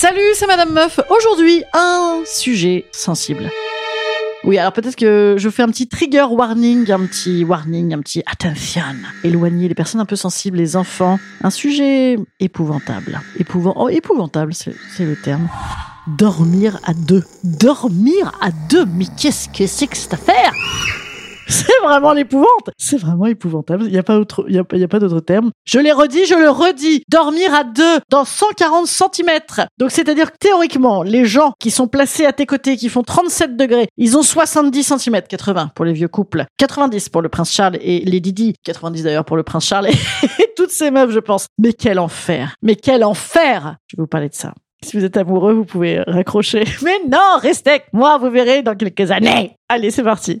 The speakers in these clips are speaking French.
Salut, c'est Madame Meuf. Aujourd'hui, un sujet sensible. Oui, alors peut-être que je fais un petit trigger warning, un petit warning, un petit attention. Éloigner les personnes un peu sensibles, les enfants. Un sujet épouvantable. Épouvant... Oh, épouvantable, c'est c'est le terme. Dormir à deux. Dormir à deux Mais qu'est-ce que c'est que cette affaire? c'est vraiment l'épouvante. C'est vraiment épouvantable. Il n'y a pas autre, il y a, pas- d'autre terme. Je l'ai redit, je le redis. Dormir à deux dans 140 cm. Donc, c'est-à-dire que théoriquement, les gens qui sont placés à tes côtés, qui font 37 degrés, ils ont 70 cm, 80 pour les vieux couples, 90 pour le prince Charles et les Didi, 90 d'ailleurs pour le prince Charles et toutes ces meufs, je pense. Mais quel enfer. Mais quel enfer. Je vais vous parler de ça. Si vous êtes amoureux, vous pouvez raccrocher. Mais non, restez moi, vous verrez dans quelques années. Allez, c'est parti.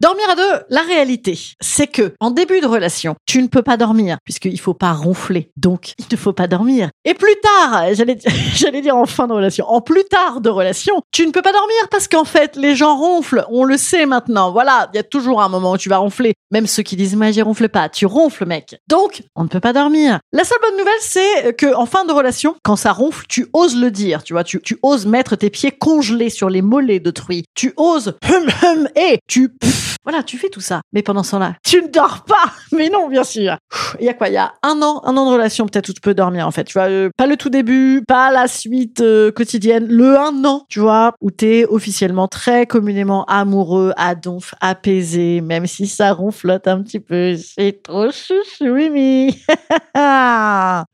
Dormir à deux, la réalité, c'est que en début de relation, tu ne peux pas dormir puisqu'il faut pas ronfler. Donc, il ne faut pas dormir. Et plus tard, j'allais dire en fin de relation, en plus tard de relation, tu ne peux pas dormir parce qu'en fait, les gens ronflent. On le sait maintenant. Voilà, il y a toujours un moment où tu vas ronfler. Même ceux qui disent, moi, j'y ronfle pas. Tu ronfles, mec. Donc, on ne peut pas dormir. La seule bonne nouvelle, c'est que en fin de relation, quand ça ronfle, tu oses le dire. Tu vois, tu, tu oses mettre tes pieds congelés sur les mollets d'autrui. Tu oses hum hum et tu pff, voilà, tu fais tout ça. Mais pendant ce temps-là, tu ne dors pas. Mais non, bien sûr. Il y a quoi? Il y a un an, un an de relation peut-être où tu peux dormir en fait. Tu vois, euh, pas le tout début, pas la suite euh, quotidienne, le un an, tu vois, où t'es officiellement très communément amoureux, à donf, apaisé, même si ça ronflote un petit peu. C'est trop chouchou, Mimi.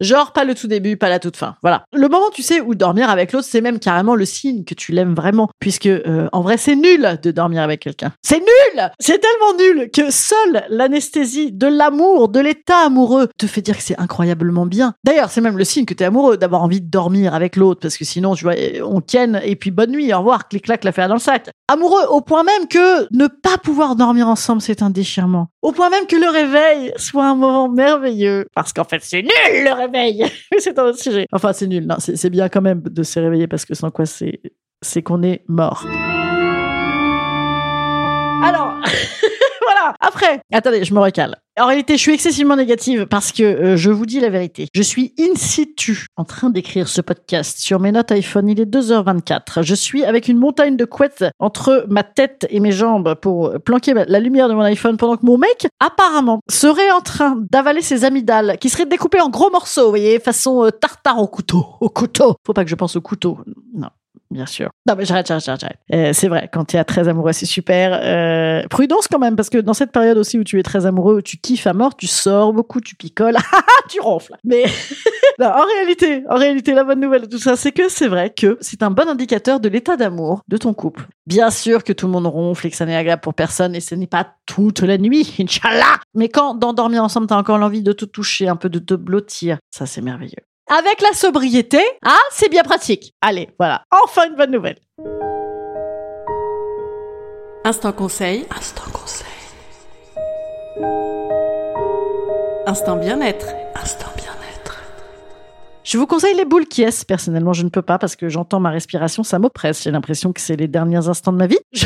Genre pas le tout début, pas la toute fin. Voilà. Le moment, tu sais, où dormir avec l'autre, c'est même carrément le signe que tu l'aimes vraiment, puisque euh, en vrai, c'est nul de dormir avec quelqu'un. C'est nul. C'est tellement nul que seule l'anesthésie de l'amour, de l'état amoureux, te fait dire que c'est incroyablement bien. D'ailleurs, c'est même le signe que t'es amoureux d'avoir envie de dormir avec l'autre, parce que sinon, tu vois, on ken et puis bonne nuit, au revoir, clic-clac, l'affaire dans le sac. Amoureux au point même que ne pas pouvoir dormir ensemble, c'est un déchirement. Au point même que le réveil soit un moment merveilleux. Parce qu'en fait, c'est nul le réveil. C'est un autre sujet. Enfin, c'est nul. Non, c'est bien quand même de se réveiller parce que sans quoi c'est c'est qu'on est mort. voilà. Après, attendez, je me recale. En réalité, je suis excessivement négative parce que euh, je vous dis la vérité. Je suis in situ en train d'écrire ce podcast sur mes notes iPhone. Il est 2h24. Je suis avec une montagne de couettes entre ma tête et mes jambes pour planquer la lumière de mon iPhone pendant que mon mec, apparemment, serait en train d'avaler ses amygdales qui seraient découpées en gros morceaux, vous voyez, façon euh, tartare au couteau. Au couteau. Faut pas que je pense au couteau. Non. Bien sûr. Non, mais j'arrête, j'arrête, j'arrête. Euh, c'est vrai, quand tu es très amoureux, c'est super. Euh, prudence quand même, parce que dans cette période aussi où tu es très amoureux, où tu kiffes à mort, tu sors beaucoup, tu picoles, tu ronfles. Mais en réalité, en réalité, la bonne nouvelle de tout ça, c'est que c'est vrai que c'est un bon indicateur de l'état d'amour de ton couple. Bien sûr que tout le monde ronfle et que ça n'est agréable pour personne et ce n'est pas toute la nuit, Inch'Allah. Mais quand dans dormir ensemble, t'as encore l'envie de te toucher, un peu de te blottir, ça c'est merveilleux. Avec la sobriété, ah, c'est bien pratique. Allez, voilà. Enfin une bonne nouvelle. Instant conseil. Instant conseil. Instant bien-être. Instant bien-être. Je vous conseille les boules qui est. Personnellement, je ne peux pas parce que j'entends ma respiration, ça m'oppresse. J'ai l'impression que c'est les derniers instants de ma vie. Je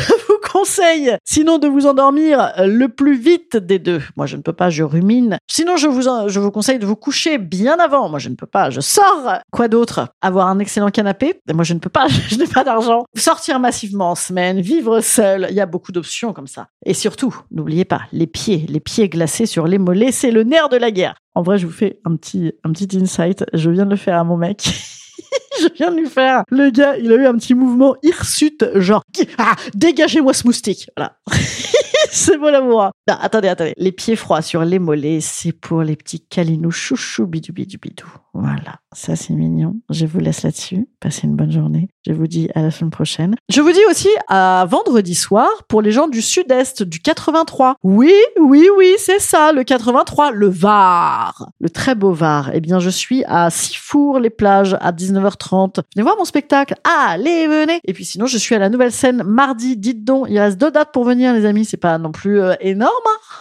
sinon, de vous endormir le plus vite des deux. Moi, je ne peux pas, je rumine. Sinon, je vous, je vous conseille de vous coucher bien avant. Moi, je ne peux pas, je sors. Quoi d'autre? Avoir un excellent canapé? Moi, je ne peux pas, je n'ai pas d'argent. Sortir massivement en semaine, vivre seul. Il y a beaucoup d'options comme ça. Et surtout, n'oubliez pas, les pieds, les pieds glacés sur les mollets, c'est le nerf de la guerre. En vrai, je vous fais un petit, un petit insight. Je viens de le faire à mon mec. je viens de lui faire. Le gars, il a eu un petit mouvement hirsute, genre, ah, dégagez-moi ce moustique. Voilà. c'est bon l'amour. hein. Non, attendez, attendez. Les pieds froids sur les mollets, c'est pour les petits câlinous chouchou bidou bidou bidou. Voilà, ça c'est mignon. Je vous laisse là-dessus. Passez une bonne journée. Je vous dis à la semaine prochaine. Je vous dis aussi à vendredi soir pour les gens du sud-est, du 83. Oui, oui, oui, c'est ça, le 83, le Var. Le très beau Var. Eh bien, je suis à Sifour-les-Plages à 19h30. Venez voir mon spectacle. Allez, venez. Et puis sinon, je suis à la nouvelle scène mardi. Dites donc, il reste deux dates pour venir, les amis. C'est pas non plus euh, énorme.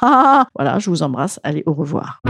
hein. voilà, je vous embrasse. Allez, au revoir.